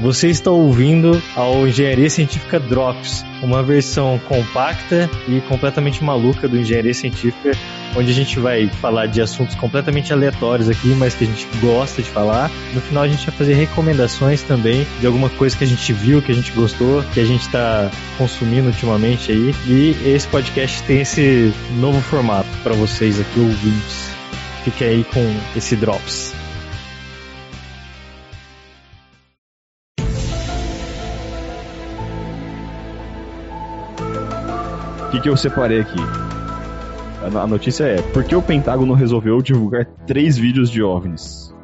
Você está ouvindo ao Engenharia Científica Drops, uma versão compacta e completamente maluca do Engenharia Científica, onde a gente vai falar de assuntos completamente aleatórios aqui, mas que a gente gosta de falar. No final a gente vai fazer recomendações também de alguma coisa que a gente viu, que a gente gostou, que a gente está consumindo ultimamente aí. E esse podcast tem esse novo formato para vocês aqui, ouvintes. Fique aí com esse Drops. Que, que eu separei aqui? A notícia é: por que o Pentágono resolveu divulgar três vídeos de OVNIs?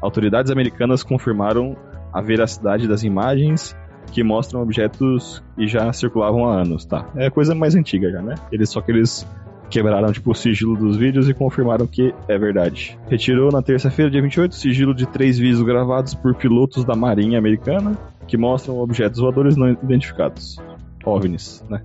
Autoridades americanas confirmaram a veracidade das imagens que mostram objetos que já circulavam há anos, tá? É coisa mais antiga já, né? Eles só que eles quebraram tipo o sigilo dos vídeos e confirmaram que é verdade. Retirou na terça-feira, dia 28, o sigilo de três vídeos gravados por pilotos da Marinha Americana que mostram objetos voadores não identificados, OVNIs, né?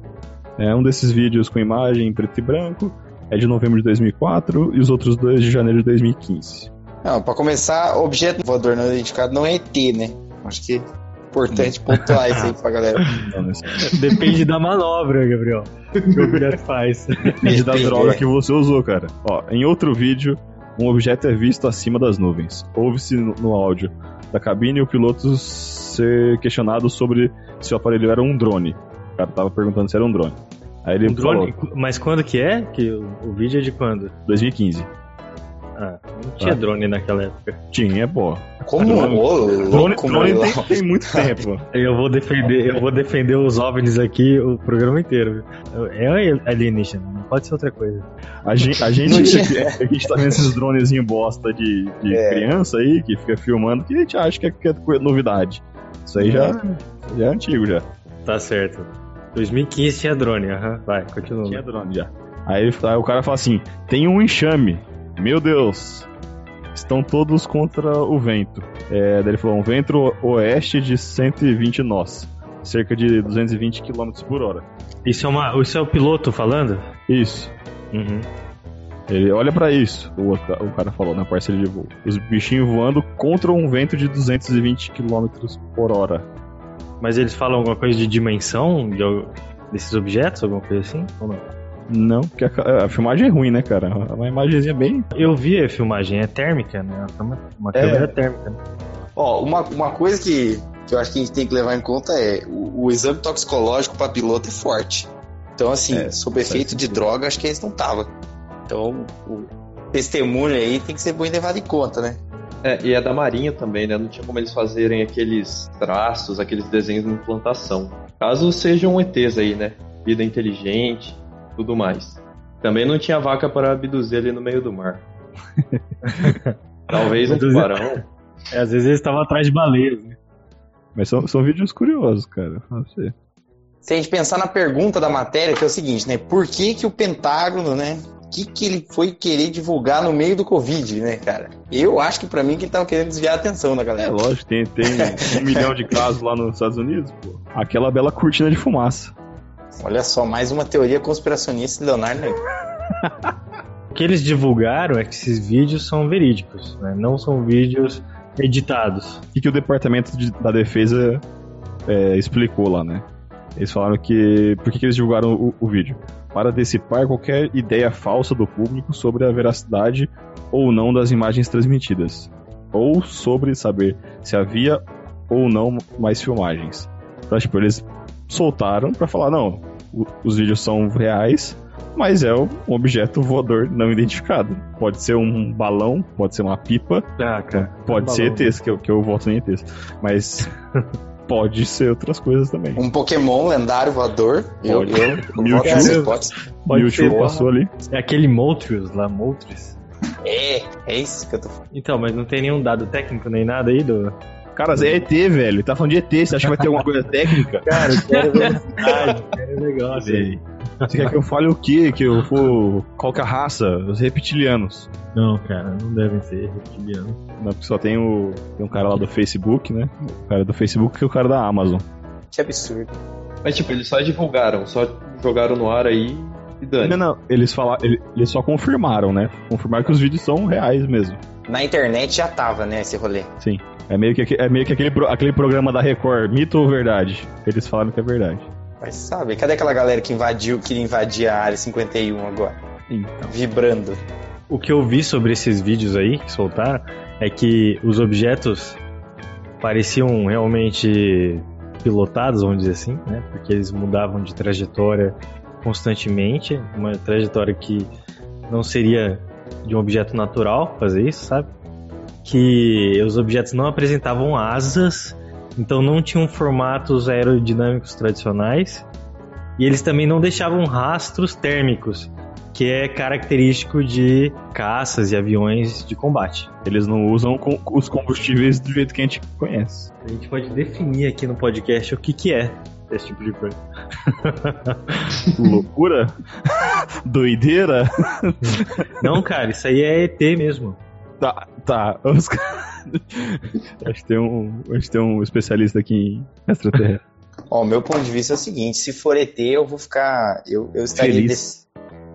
É um desses vídeos com imagem em preto e branco é de novembro de 2004 e os outros dois de janeiro de 2015. Não, pra começar, objeto voador não identificado não é ET, né? Acho que é importante pontuar isso aí pra galera. Depende da manobra, Gabriel. Que o objeto faz. Depende da droga é. que você usou, cara. Ó, em outro vídeo, um objeto é visto acima das nuvens. Ouve-se no, no áudio da cabine o piloto ser questionado sobre se o aparelho era um drone. O cara tava perguntando se era um drone. Aí ele Um drone, falou, mas quando que é? Que o, o vídeo é de quando? 2015. Ah, não tinha Ah. drone naquela época. Tinha, pô. Como? Drone- Drone, drone tem, tem muito tempo. Eu vou defender, eu vou defender os OVNIs aqui o programa inteiro. viu? É alienígena, não pode ser outra coisa. A gente, a gente, a gente tá vendo esses dronezinhos bosta de, de É. criança aí, que fica filmando, que a gente acha que é, que é novidade. Isso aí já, já é antigo já. Tá certo. 2015 tinha drone, aham. Vai, continua. Tinha drone já. Aí, aí o cara fala assim: tem um enxame. Meu Deus. Estão todos contra o vento. É, daí ele falou: um vento oeste de 120 nós. Cerca de 220 km por hora. Isso é, uma, isso é o piloto falando? Isso. Uhum. Ele olha pra isso, o, o cara falou na parceria de voo. Os bichinhos voando contra um vento de 220 km por hora. Mas eles falam alguma coisa de dimensão de desses objetos, alguma coisa assim? Ou não? Não, porque a, a filmagem é ruim, né, cara? É Uma imagenzinha bem. Eu vi a filmagem, é térmica, né? Uma, uma É. câmera térmica. né? Ó, uma, uma coisa que, que eu acho que a gente tem que levar em conta é o, o exame toxicológico para piloto é forte. Então, assim, É, sob efeito de droga, acho que eles não estavam. Então, o testemunho aí tem que ser bem levado em conta, né? É, e é da Marinha também, né? Não tinha como eles fazerem aqueles traços, aqueles desenhos de implantação. Caso sejam ETs aí, né? Vida inteligente, tudo mais. Também não tinha vaca para abduzir ali no meio do mar. Talvez um tubarão. É, às vezes eles estavam atrás de baleias, né? Mas são, são vídeos curiosos, cara. Se a gente pensar na pergunta da matéria, que é o seguinte, né? Por que, que o Pentágono, né? O que, que ele foi querer divulgar no meio do Covid, né, cara? Eu acho que pra mim que ele tava querendo desviar a atenção da É galera. lógico, tem, tem um milhão de casos lá nos Estados Unidos, pô. Aquela bela cortina de fumaça. Olha só, mais uma teoria conspiracionista de Leonardo. O que eles divulgaram é que esses vídeos são verídicos, né? Não são vídeos editados. O que, que o Departamento de- da Defesa é, explicou lá, né? Eles falaram que. Por que, que eles divulgaram o, o vídeo? Para dissipar qualquer ideia falsa do público sobre a veracidade ou não das imagens transmitidas. Ou sobre saber se havia ou não mais filmagens. Então, tipo, eles soltaram pra falar: não, os vídeos são reais, mas é um objeto voador não identificado. Pode ser um balão, pode ser uma pipa, Ah, cara. Pode Um ser. ETs, que eu, que eu voto em ETs. Mas pode ser outras coisas também. Um Pokémon lendário voador. Pode. eu, eu Mewtwo. Pode Mewtwo ser. passou ali. É aquele Moltres lá, Moltres. É, é isso que eu tô falando. Então, mas não tem nenhum dado técnico nem nada aí do. Cara, é ET, velho. Ele tá falando de ET. Você acha que vai ter alguma coisa técnica? Cara, eu quero velocidade, quero negócio. Sei. Você quer que eu fale o quê? Que eu for. Qual que é a raça? Os reptilianos. Não, cara, não devem ser reptilianos. Não, porque só tem o. Tem um cara lá do Facebook, né? O cara do Facebook que é o cara da Amazon. Que absurdo. Mas tipo, eles só divulgaram, só jogaram no ar aí e dane. Não, não. Eles falaram. ele- Eles só confirmaram, né? Confirmaram que os vídeos são reais mesmo. Na internet já tava, né, esse rolê. Sim. É meio que, é meio que aquele, aquele programa da Record, mito ou verdade? Eles falaram que é verdade. Mas sabe, cadê aquela galera que invadiu, queria invadir a área 51 agora? Então. Vibrando. O que eu vi sobre esses vídeos aí que soltaram é que os objetos pareciam realmente pilotados, vamos dizer assim, né? Porque eles mudavam de trajetória constantemente, uma trajetória que não seria de um objeto natural fazer isso, sabe? Que os objetos não apresentavam asas, então não tinham formatos aerodinâmicos tradicionais, e eles também não deixavam rastros térmicos, que é característico de caças e aviões de combate. Eles não usam os combustíveis do jeito que a gente conhece. A gente pode definir aqui no podcast o que, que é esse tipo de coisa. Loucura? Doideira? Não, cara, isso aí é ET mesmo. Tá, tá. Os que tem um, que tem um especialista aqui em extraterrestre. Ó, o meu ponto de vista é o seguinte: se for ET, eu vou ficar. Eu, eu estaria. Feliz.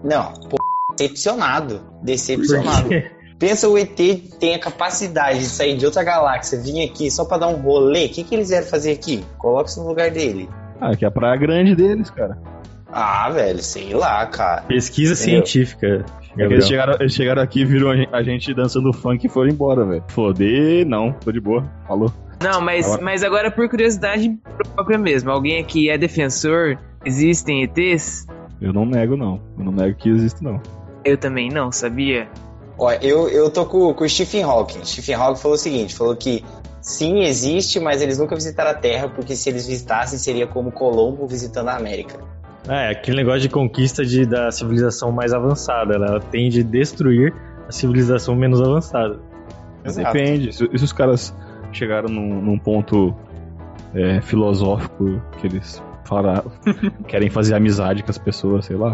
Não, pô, decepcionado. Decepcionado. Pensa o ET tem a capacidade de sair de outra galáxia, vir aqui só pra dar um rolê. O que, que eles vieram fazer aqui? Coloque-se no lugar dele. Ah, que é a praia grande deles, cara. Ah, velho, sei lá, cara. pesquisa Entendeu? científica. Eles, chegaram, eles chegaram aqui, viram a gen- a gente dançando funk e foram embora, velho. Foder, não, tô de boa. Falou. Não, mas, Agora- mas agora por curiosidade própria mesmo. Alguém aqui é defensor? Existem ETs? Eu não nego, não. Eu não nego que existe, não. Eu também não, sabia? Ó, eu, eu tô com, com o Stephen Hawking. Stephen Hawking falou o seguinte: falou que sim, existe, mas eles nunca visitaram a Terra, porque se eles visitassem, seria como Colombo visitando a América. É, aquele negócio de conquista de, da civilização mais avançada. Ela tende a destruir a civilização menos avançada. Exato. Depende. Se, se os caras chegaram num, num ponto é, filosófico que eles falaram, querem fazer amizade com as pessoas, sei lá.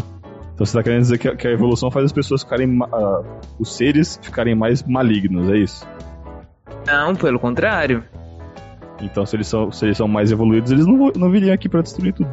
Então você tá querendo dizer que a, que a evolução faz as pessoas ficarem. ah, os seres ficarem mais malignos, é isso? Não, pelo contrário. Então se eles são, se eles são mais evoluídos, eles não, não viriam aqui pra destruir tudo.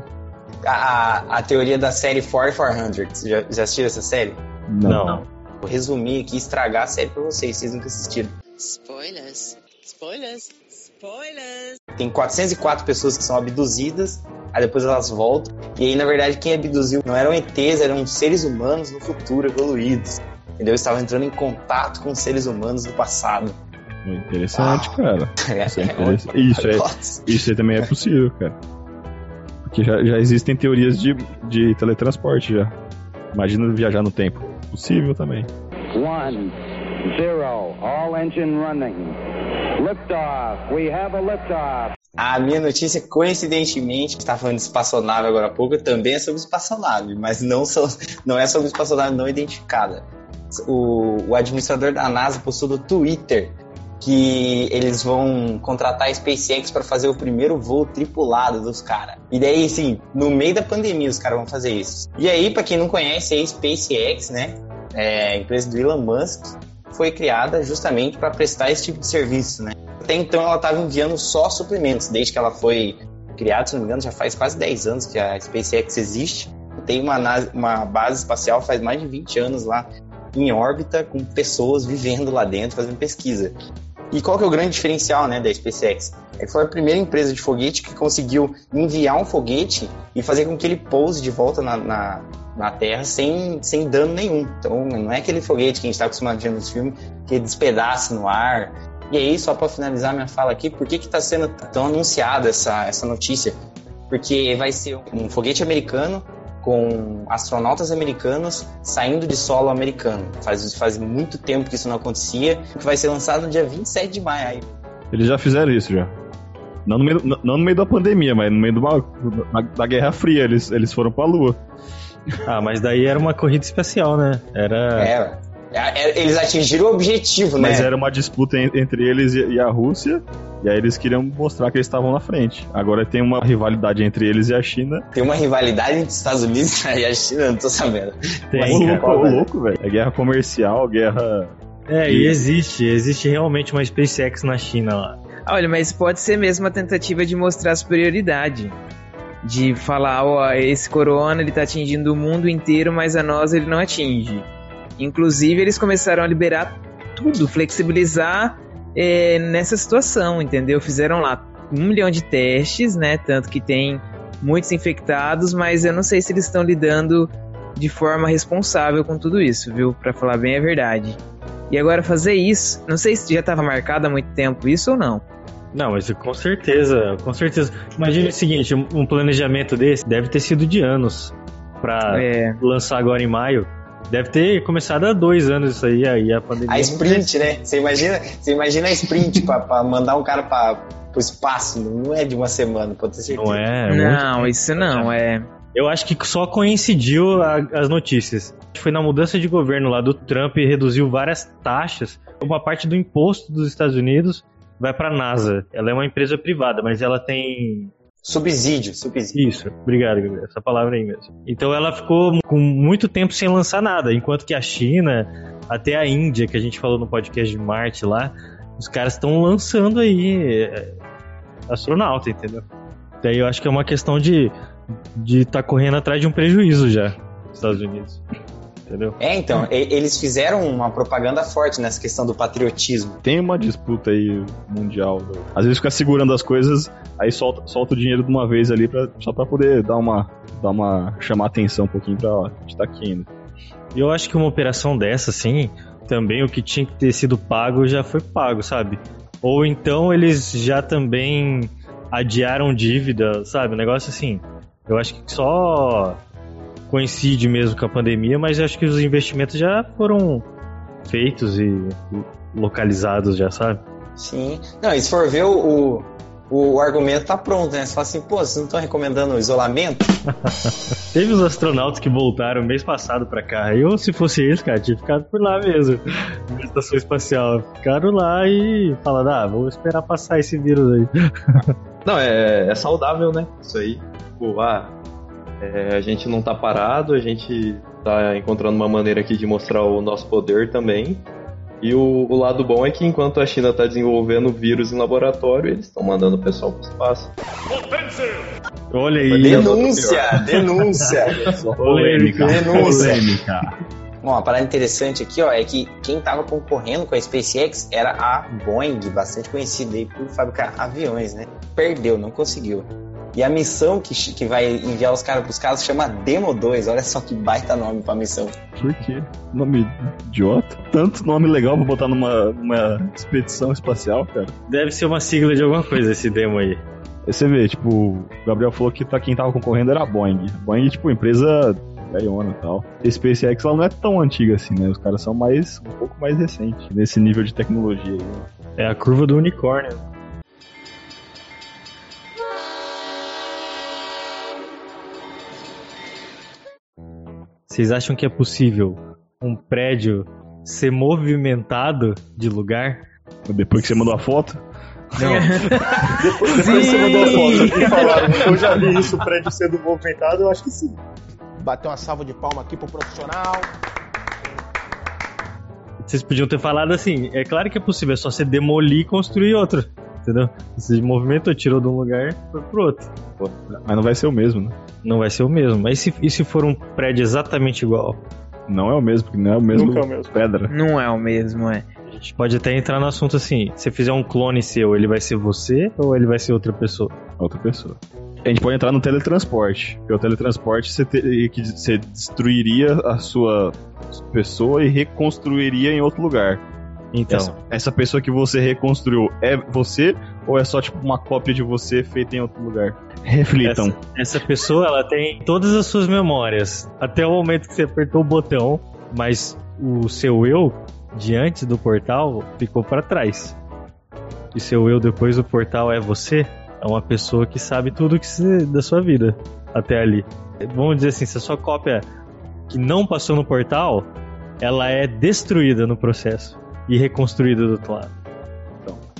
A, a, a teoria da série 4400. Já, já assistiram essa série? Não. Vou resumir aqui e estragar a série pra vocês, vocês nunca assistiram. Spoilers. Spoilers. Spoilers. Tem 404 pessoas que são abduzidas, aí depois elas voltam. E aí, na verdade, quem abduziu não eram ETs, eram seres humanos no futuro evoluídos. Entendeu? Eles estavam entrando em contato com seres humanos do passado. Interessante, Ah. cara. Isso é interessante. Isso é. Isso aí também é possível, cara. Porque já, já existem teorias de, de teletransporte já. Imagina viajar no tempo. Possível também. One, zero, all engine running. Liftoff. We have a liftoff. A minha notícia, coincidentemente, estava falando de espaçonave agora há pouco, também é sobre espaçonave, mas não, são, não é sobre espaçonave não identificada. O, o administrador da NASA postou no Twitter que eles vão contratar a SpaceX para fazer o primeiro voo tripulado dos caras. E daí, assim, no meio da pandemia os caras vão fazer isso. E aí, para quem não conhece, a SpaceX, né, é a empresa do Elon Musk, foi criada justamente para prestar esse tipo de serviço, né? Até então ela estava enviando só suprimentos, desde que ela foi criada, se não me engano, já faz quase 10 anos que a SpaceX existe. Tem uma, uma base espacial faz mais de 20 anos lá em órbita, com pessoas vivendo lá dentro, fazendo pesquisa. E qual que é o grande diferencial né, da SpaceX? É que foi a primeira empresa de foguete que conseguiu enviar um foguete e fazer com que ele pouse de volta na, na, na Terra sem, sem dano nenhum. Então não é aquele foguete que a gente está acostumado a ver nos filmes que despedaça no ar. E aí, só para finalizar minha fala aqui, por que está sendo tão anunciada essa, essa notícia? Porque vai ser um foguete americano com astronautas americanos saindo de solo americano. Faz, faz muito tempo que isso não acontecia, que vai ser lançado no dia 27 de maio. Aí, Eles já fizeram isso já. Não no meio, não- no meio da pandemia, mas no meio de uma, da, da Guerra Fria. Eles, eles foram pra Lua. Ah, mas daí era uma corrida espacial, né? Era. É, é, eles atingiram o objetivo, né? Mas era uma disputa en- entre eles e, e a Rússia. E aí eles queriam mostrar que eles estavam na frente. Agora tem uma rivalidade entre eles e a China. Tem uma rivalidade entre os Estados Unidos e a China, eu não tô sabendo. Tem, Mas, cara. louco, ô, louco, velho. É guerra comercial, guerra. É, e existe. Existe realmente uma SpaceX na China lá. Olha, mas pode ser mesmo uma tentativa de mostrar superioridade. De falar, ó, esse corona ele tá atingindo o mundo inteiro, mas a nós ele não atinge. Inclusive, eles começaram a liberar tudo, flexibilizar é, nessa situação, entendeu? Fizeram lá um milhão de testes, né? Tanto que tem muitos infectados, mas eu não sei se eles estão lidando de forma responsável com tudo isso, viu? Para falar bem a verdade. E agora fazer isso, não sei se já estava marcado há muito tempo isso ou não. Não, mas com certeza, com certeza. Imagine o seguinte, um planejamento desse deve ter sido de anos para É. lançar agora em maio. Deve ter começado há dois anos isso aí, aí a pandemia. A sprint, né? Você imagina, você imagina a sprint pra, pra mandar um cara pra, pro espaço. Não é de uma semana, pode ter certeza. Não é? muito não, isso não, é. Eu acho que só coincidiu a- as notícias. Foi na mudança de governo lá do Trump e reduziu várias taxas. Uma parte do imposto dos Estados Unidos vai para a NASA. Ela é uma empresa privada, mas ela tem Subsídio, subsídio. isso. Obrigado, Gabriel. Essa palavra aí mesmo. Então ela ficou com muito tempo sem lançar nada, enquanto que a China, até a Índia, que a gente falou no podcast de Marte lá, os caras estão lançando aí é, astronauta, entendeu? Daí eu acho que é uma questão de de estar correndo atrás de um prejuízo já, nos Estados Unidos. Entendeu? É, então, eles fizeram uma propaganda forte nessa questão do patriotismo. Tem uma disputa aí mundial. Às vezes fica segurando as coisas, aí solta, solta o dinheiro de uma vez ali pra, só pra poder dar uma, dar uma. chamar atenção um pouquinho pra ó, a gente tá aqui ainda. E eu acho que uma operação dessa, assim, também o que tinha que ter sido pago já foi pago, sabe? Ou então eles já também adiaram dívida, sabe? Um negócio assim. Eu acho que só coincide mesmo com a pandemia, mas eu acho que os investimentos já foram feitos e localizados já, sabe? Sim. Não, e se for ver o, o, o argumento tá pronto, né? Você fala assim, pô, vocês não estão recomendando isolamento? Teve os astronautas que voltaram mês passado pra cá. Eu, se fosse eles, cara, tinha ficado por lá mesmo. Na estação espacial. Ficaram lá e falaram, ah, vou esperar passar esse vírus aí. Não, é, é saudável, né? Isso aí. Tipo, ah, é, a gente não tá parado, a gente tá encontrando uma maneira aqui de mostrar o nosso poder também. E o, o lado bom é que enquanto a China tá desenvolvendo vírus em laboratório, eles estão mandando o pessoal pro espaço. Olha aí. Denúncia, denúncia. Polêmica. Denúncia. Polêmica. Bom, uma parada interessante aqui, ó, é que quem tava concorrendo com a SpaceX era a Boeing, bastante conhecida aí por fabricar aviões, né? Perdeu, não conseguiu. E a missão que, que vai enviar os caras pros caras chama Demo 2. Olha só que baita nome pra missão. Por quê? Nome idiota? Tanto nome legal pra botar numa, numa expedição espacial, cara. Deve ser uma sigla de alguma coisa esse demo aí. Você vê, tipo, o Gabriel falou que tá, quem tava concorrendo era a Boeing. Boeing, tipo, empresa velhona e tal. A SpaceX ela não é tão antiga assim, né? Os caras são mais um pouco mais recentes nesse nível de tecnologia aí. É a curva do unicórnio. Vocês acham que é possível um prédio ser movimentado de lugar? Depois que você mandou a foto, Depois você mandou a foto e falaram, eu já vi isso, o prédio sendo movimentado, eu acho que sim. Bater uma salva de palma aqui pro profissional. Vocês podiam ter falado assim: é claro que é possível, é só você demolir e construir outro. Entendeu? Você movimentou, tirou de um lugar e foi pro outro. mas não vai ser o mesmo, né? Não vai ser o mesmo. Mas e se, e se for um prédio exatamente igual? Não é o mesmo, porque não é o mesmo, Nunca é o mesmo. pedra. Não é o mesmo, é. A gente pode até entrar no assunto assim: se fizer um clone seu, ele vai ser você ou ele vai ser outra pessoa? Outra pessoa. A gente pode entrar no teletransporte. Porque o teletransporte você, teria que, você destruiria a sua pessoa e reconstruiria em outro lugar. Então, Essa, essa pessoa que você reconstruiu é você ou é só tipo uma cópia de você feita em outro lugar? Reflitam. essa pessoa ela tem todas as suas memórias até o momento que você apertou o botão, mas o seu eu diante do portal ficou para trás. E seu eu depois do portal é você? É uma pessoa que sabe tudo que você- da sua vida até ali. Vamos dizer assim, se a sua cópia que não passou no portal, ela é destruída no processo e reconstruída do outro lado.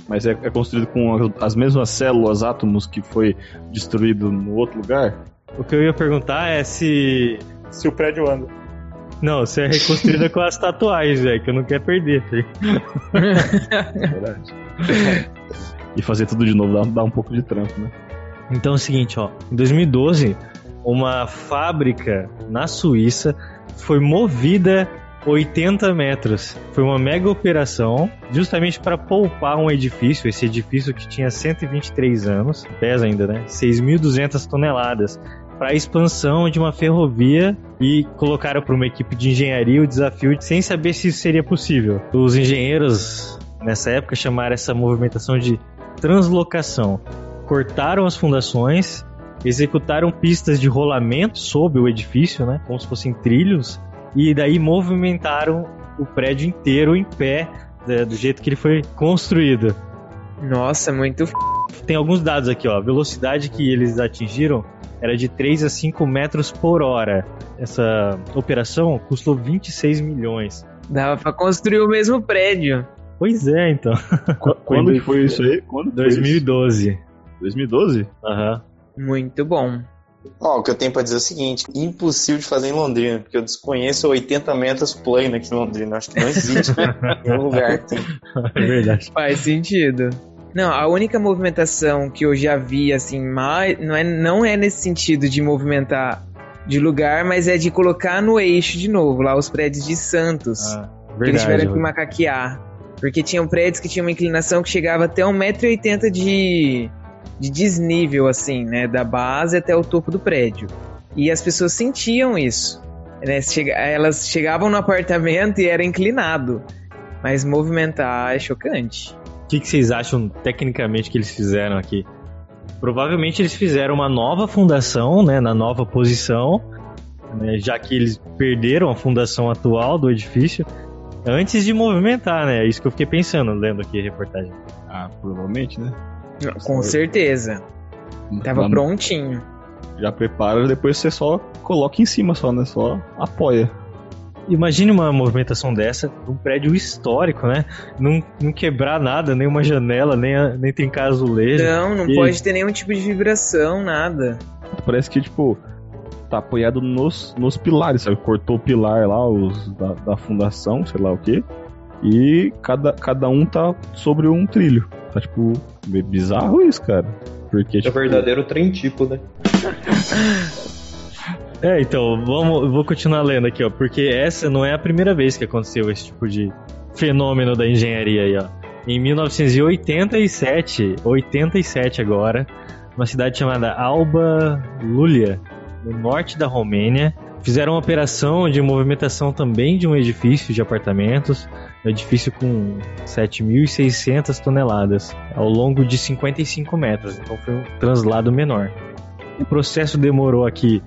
Mas é, é construído com as, as mesmas células, átomos que foi destruído no outro lugar? O que eu ia perguntar é se Se o prédio anda. Não, você é reconstruída com as tatuagens, velho, que eu não quero perder, filho. É verdade. e fazer tudo de novo dá, dá um pouco de trampo, né? Então é o seguinte, ó. Em 2012, uma fábrica na Suíça foi movida 80 metros. Foi uma mega operação, justamente para poupar um edifício, esse edifício que tinha 123 anos, pesa ainda, né? 6.200 toneladas, para a expansão de uma ferrovia e colocaram para uma equipe de engenharia o desafio sem saber se isso seria possível. Os engenheiros nessa época chamaram essa movimentação de translocação. Cortaram as fundações, executaram pistas de rolamento sob o edifício, né, como se fossem trilhos, e daí movimentaram o prédio inteiro em pé, né, do jeito que ele foi construído. Nossa, muito f... Tem alguns dados aqui, ó. A velocidade que eles atingiram era de 3 a 5 metros por hora. Essa operação custou 26 milhões. Dava pra construir o mesmo prédio. Pois é, então. Qu- Quando que foi isso aí? Quando foi isso? 2012. 2012? Aham. Muito bom. Ó, o que eu tenho pra dizer é o seguinte: impossível de fazer em Londrina, porque eu desconheço 80 metros plano aqui em Londrina. Acho que não existe em nenhum lugar que tem. É verdade. Faz sentido. Não, a única movimentação que eu já vi, assim, mais, não, é, não é nesse sentido de movimentar de lugar, mas é de colocar no eixo de novo, lá os prédios de Santos. Ah, que eles tiveram que verdade. macaquear. Porque tinham prédios que tinham uma inclinação que chegava até 1,80m de, de desnível, assim, né? Da base até o topo do prédio. E as pessoas sentiam isso. Né? Chega- elas chegavam no apartamento e era inclinado. Mas movimentar é chocante. O que, que vocês acham tecnicamente que eles fizeram aqui? Provavelmente eles fizeram uma nova fundação, né, na nova posição, né, já que eles perderam a fundação atual do edifício antes de movimentar, né? É isso que eu fiquei pensando lendo aqui a reportagem. Ah, provavelmente, né? Com certeza. Tava Já- prontinho. Já prepara, depois você só coloca em cima só, né? Só apoia. Imagine uma movimentação dessa, um prédio histórico, né? Não, não quebrar nada, nem uma janela, nem, a- nem trincar azulejo. Não, não E- pode ter nenhum tipo de vibração, nada. Parece que, tipo, tá apoiado nos, nos pilares, sabe? Cortou o pilar lá, os da, da fundação, sei lá o quê. E cada, cada um tá sobre um trilho. Tá, tipo, meio bizarro isso, cara. Porque, É tipo, verdadeiro trem tipo, né? É, então, vamos, vou continuar lendo aqui, ó, porque essa não é a primeira vez que aconteceu esse tipo de fenômeno da engenharia aí, ó. Em 1987, 87 agora, uma cidade chamada Alba Lulia, no norte da Romênia, fizeram uma operação de movimentação também de um edifício de apartamentos, um edifício com 7.600 toneladas, ao longo de 55 metros, então foi um translado menor. O processo demorou aqui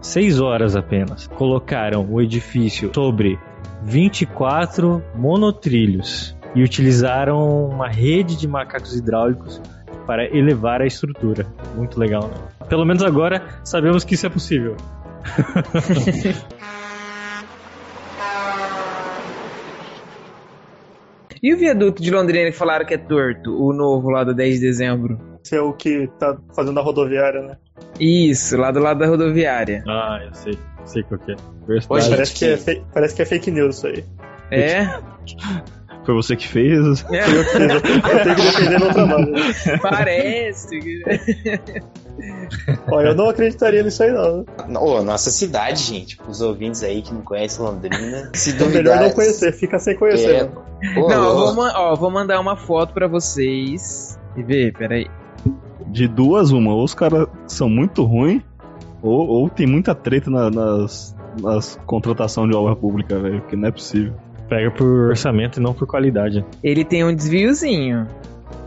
seis horas apenas. Colocaram o edifício sobre 24 monotrilhos e utilizaram uma rede de macacos hidráulicos para elevar a estrutura. Muito legal, né? Pelo menos agora sabemos que isso é possível. E o viaduto de Londrina que falaram que é torto, o novo lá do 10 de dezembro? Esse é o que tá fazendo a rodoviária, né? Isso, lá do lado da rodoviária. Ah, eu sei. Sei qual que é. Verdade. Hoje- Parece que, é fe- parece que é fake news isso aí. É? Foi você que fez. É, Eu, fiz, eu tenho que defender meu trabalho. parece. Ó, eu não acreditaria nisso aí, não. Ô, nossa cidade, gente. Os ouvintes aí que não conhecem Londrina. Se É duvidar. melhor não conhecer, fica sem conhecer. É. né? Ô, Não, eu ô, vou, ó, vou mandar uma foto pra vocês. E ver, peraí. De duas, uma. Ou os caras são muito ruins, ou, ou tem muita treta na- nas, nas contratação de obra pública, velho. Porque não é possível. Pega por orçamento e não por qualidade. Ele tem um desviozinho.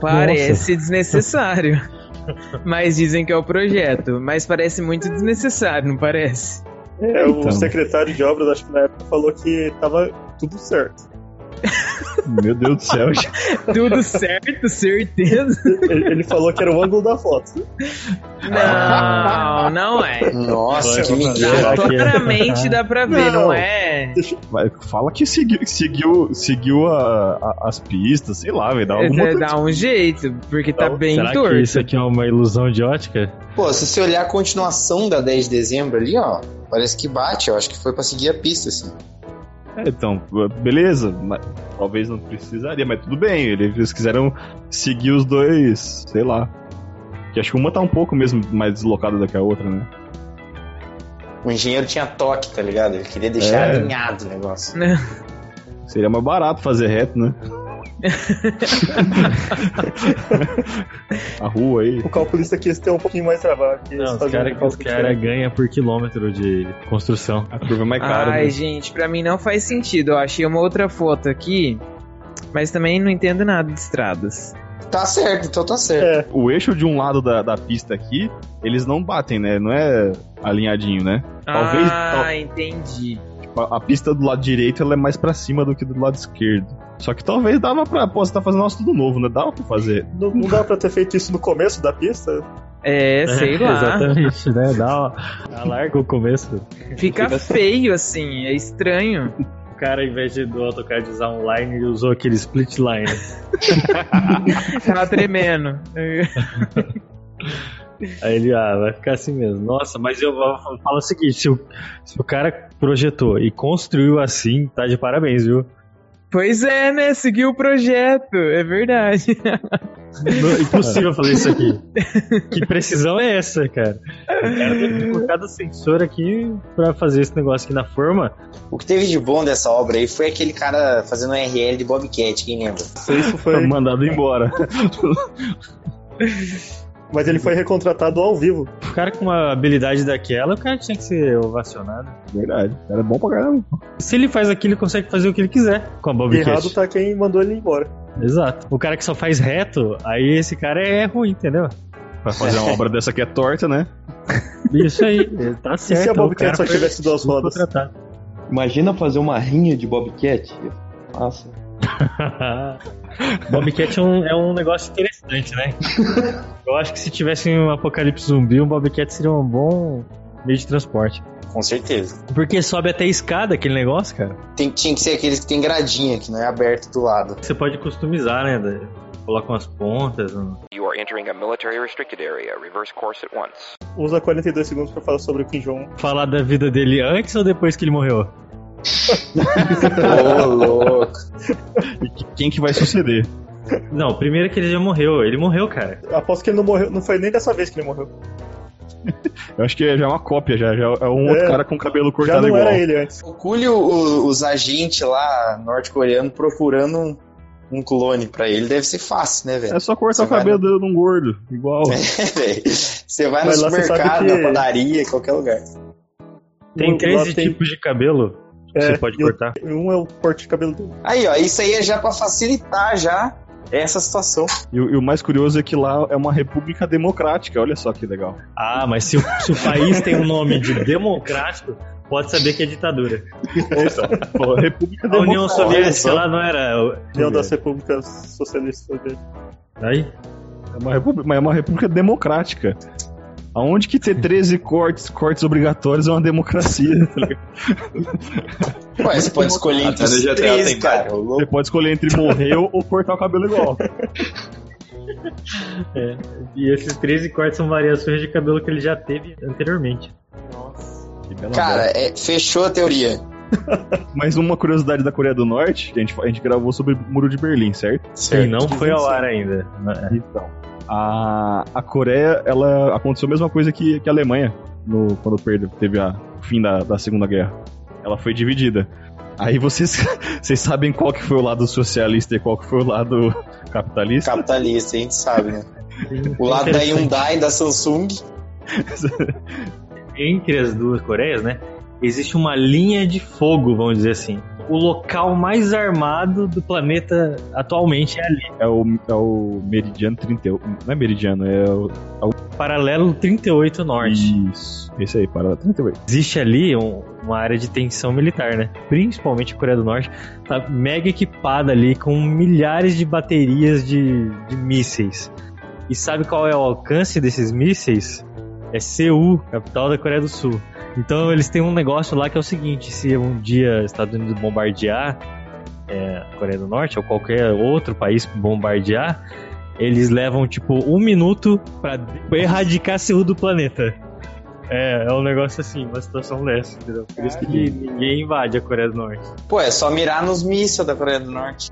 Parece desnecessário. Mas dizem que é o projeto. Mas parece muito desnecessário, não parece? É, Então. o secretário de obras, acho que na época, falou que tava tudo certo. Meu Deus do céu. Tudo certo, certeza. Ele, ele falou que era o ângulo da foto. Não, não é. Nossa, que Vai, é? Claramente dá pra ver, não, Não. é? Vai, fala que seguiu, seguiu, seguiu a- a- as pistas, sei lá, velho. Dá alguma É, outra- dá um jeito, porque tá Não, bem Será torto. que isso aqui é uma ilusão de ótica? Pô, se você olhar a continuação da 10 de dezembro ali, ó, parece que bate. Eu acho que foi pra seguir a pista, assim. É, então, beleza. mas talvez não precisaria, mas tudo bem. Eles quiseram seguir os dois, sei lá. Que acho que uma tá um pouco mesmo mais deslocada do que a outra, né? O engenheiro tinha toque, tá ligado? Ele queria deixar É. alinhado o negócio. Seria mais barato fazer reto, né? A rua aí. O calculista quis ter um pouquinho mais trabalho. quis Não, os caras um cara ganham por quilômetro de construção. A curva é mais cara. Ai, né? gente, pra mim não faz sentido. Eu achei uma outra foto aqui, mas também não entendo nada de estradas. Tá certo, então tá certo. É, O eixo de um lado da, da pista aqui, eles não batem, né? Não é alinhadinho, né? Talvez ah, tal- entendi. tipo, a, a pista do lado direito ela é mais pra cima do que do lado esquerdo. Só que talvez dava pra. Pô, você tá fazendo nosso tudo novo, né? Dava pra fazer. não, não dá pra ter feito isso no começo da pista? É, sei lá. Exatamente, né? Dá uma, alarga o começo. Fica feio assim, é estranho. O cara, ao invés de, do AutoCAD usar um line, ele usou aquele split line. Tava tremendo. Aí ele, ah, vai ficar assim mesmo. Nossa, mas eu vou falar o seguinte: se o, se o cara projetou e construiu assim, tá de parabéns, viu? Pois é, né? Seguiu o projeto, é verdade. Não- Impossível fazer isso aqui. Que precisão é essa, cara? O cara teve que colocar o sensor aqui pra fazer esse negócio aqui na forma. O que teve de bom dessa obra aí foi aquele cara fazendo um RL de Bobcat, quem lembra? Isso foi. Mandado embora. Mas ele foi recontratado ao vivo. O cara com uma habilidade daquela, o cara tinha que ser ovacionado. Verdade. O cara é bom pra caramba. Se ele faz aquilo, ele consegue fazer o que ele quiser com a Bobcat. Errado tá quem mandou ele embora. Exato. O cara que só faz reto, aí esse cara é ruim, entendeu? Pra fazer uma obra dessa que é torta, né? Isso aí, ele tá E certo. se a o Bobcat só tivesse duas rodas? contratado. Imagina fazer uma rinha de Bobcat. Nossa. Bobcat é um, é um negócio interessante, né? Eu acho que se tivesse um apocalipse zumbi, um Bobcat seria um bom meio de transporte. Com certeza. Porque sobe até escada aquele negócio, cara. Tem, tinha que ser aqueles que tem gradinha, que não é aberto do lado. Você pode customizar, né? Coloca umas pontas. um- You are entering a military restricted area. Reverse course at once. Usa 42 segundos pra falar sobre o Kim Jong. Falar da vida dele antes ou depois que ele morreu? Ô, louco. E que- quem que vai suceder? Não, primeiro que ele já morreu. Ele morreu, cara. Aposto que ele não morreu. Não foi nem dessa vez que ele morreu. Eu acho que já é uma cópia, já, já é um outro É. cara com cabelo Já cortado não igual. era ele antes. O- o- os agentes lá norte-coreanos procurando um, um clone pra ele. Deve ser fácil, né, velho? É só cortar o cabelo vai dele num gordo, igual. É, velho. Você vai no Mas supermercado, que- na padaria, qualquer lugar. Tem Um- 13 lá tem- tipos de cabelo que É, você pode e o- cortar. Um é o corte de cabelo dele. Aí, ó, isso aí é já pra facilitar já essa situação. E, o- e o mais curioso é que lá é uma república democrática, olha só que legal. Ah, mas se o, se o país tem um nome de democrático, pode saber que é ditadura. Pô, república A União. Soviética lá não era. União das Repúblicas Socialistas dele. Aí? É uma república, mas é uma república democrática. Aonde que ter 13 cortes, cortes obrigatórios é uma democracia, tá ligado? Ué, você pode escolher entre os três, tem cara. ô Você pode escolher entre morrer ou cortar o cabelo igual. É. E esses 13 cortes são variações de cabelo que ele já teve anteriormente. Que bela Cara, é, fechou a teoria. Mas uma curiosidade da Coreia do Norte, que a gente, a gente gravou sobre o Muro de Berlim, certo? Sim, não foi ao ar ainda. Então, a, a Coreia, ela aconteceu a mesma coisa que, que a Alemanha no, quando perdeu, teve a, o fim da, da Segunda Guerra. Ela foi dividida. Aí vocês, vocês sabem qual que foi o lado socialista e qual que foi o lado capitalista? Capitalista, a gente sabe, né? O lado da. Hyundai, da Samsung. Entre as duas Coreias, né? Existe uma linha de fogo, vamos dizer assim. O local mais armado do planeta atualmente é ali. É o, é o Meridiano 38. Não é Meridiano, é o. Paralelo 38 Norte. Isso. Esse aí, para 38. Existe ali um- uma área de tensão militar, né? Principalmente a Coreia do Norte tá mega equipada ali com milhares de baterias de, de mísseis. E sabe qual é o alcance desses mísseis? É Seul, capital da Coreia do Sul. Então eles têm um negócio lá que é o seguinte: se um dia os Estados Unidos bombardear é, a Coreia do Norte ou qualquer outro país bombardear, eles levam tipo um minuto pra erradicar Seul do planeta. É, é um negócio assim, uma situação dessa, entendeu? Por isso que ninguém invade a Coreia do Norte. Pô, é só mirar nos mísseis da Coreia do Norte.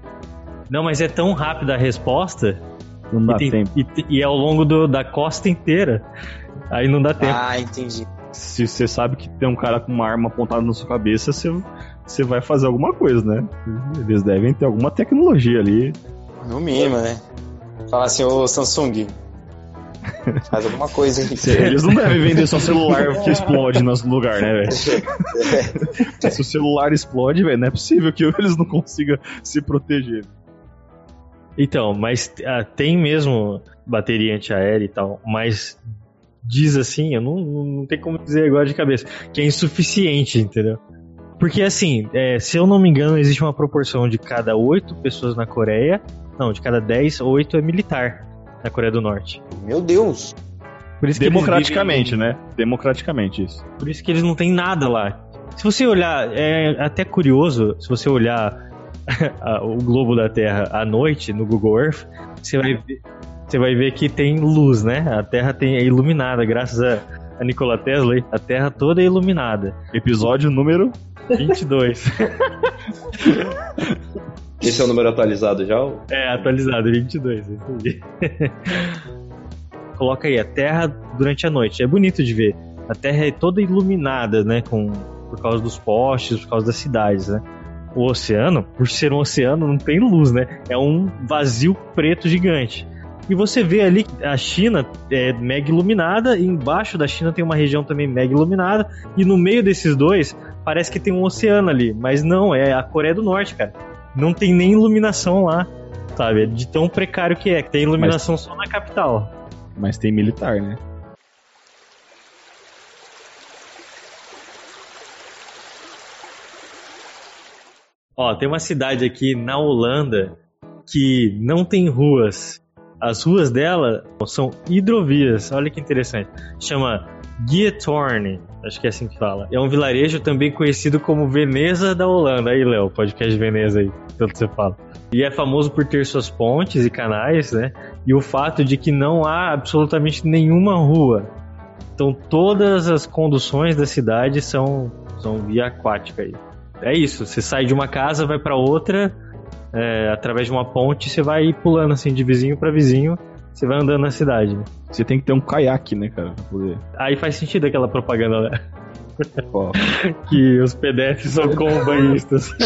Não, mas é tão rápida a resposta Não dá e, tem- tempo. e e é ao longo do- da costa inteira. Aí não dá tempo. Ah, entendi. se você sabe que tem um cara com uma arma apontada na sua cabeça, você, você vai fazer alguma coisa, né? Eles devem ter alguma tecnologia ali. No mínimo, né? Falar assim, ô Samsung, faz alguma coisa aí. Eles não devem vender só celular que explode no lugar, né, velho? Se o celular explode, velho, não é possível que eles não consigam se proteger. Então, mas ah, tem mesmo bateria antiaérea e tal, mas diz assim, eu não, não tem como dizer agora de cabeça, que é insuficiente, entendeu? Porque assim, é, se eu não me engano, existe uma proporção de cada oito pessoas na Coreia, não, de cada dez, oito é militar na Coreia do Norte. Meu Deus! Por isso que eles Democraticamente, vivem- né? Democraticamente isso. Por isso que eles não têm nada lá. Se você olhar, é até curioso, se você olhar o globo da Terra à noite no Google Earth, você vai ver, você vai ver que tem luz, né? A Terra tem, é iluminada, graças a, a Nikola Tesla, a Terra toda é iluminada. Episódio número 22. Esse é o número atualizado já? ou- é, atualizado, 22. isso aí. Coloca aí, a Terra durante a noite. É bonito de ver. A Terra é toda iluminada, né? Com, por causa dos postes, por causa das cidades, né? O oceano, por ser um oceano, não tem luz, né? É um vazio preto gigante. E você vê ali a China é mega iluminada, e embaixo da China tem uma região também mega iluminada, e no meio desses dois parece que tem um oceano ali, mas não, é a Coreia do Norte, cara. Não tem nem iluminação lá, sabe? De tão precário que é, que tem iluminação só na capital. Mas tem militar, né? Ó, tem uma cidade aqui na Holanda que não tem ruas. As ruas dela são hidrovias. Olha que interessante. Chama Giethoorn, acho que é assim que fala. É um vilarejo também conhecido como Veneza da Holanda. Aí, Léo, podcast Veneza aí, tanto você fala. E é famoso por ter suas pontes e canais, né? E o fato de que não há absolutamente nenhuma rua. Então todas as conduções da cidade são, são via aquática aí. É isso, você sai de uma casa, vai pra outra, é, através de uma ponte, você vai pulando assim de vizinho pra vizinho, você vai andando na cidade. Você tem que ter um caiaque, né, cara? Pra poder. Aí faz sentido aquela propaganda, né? Que os PDFs são como banhistas.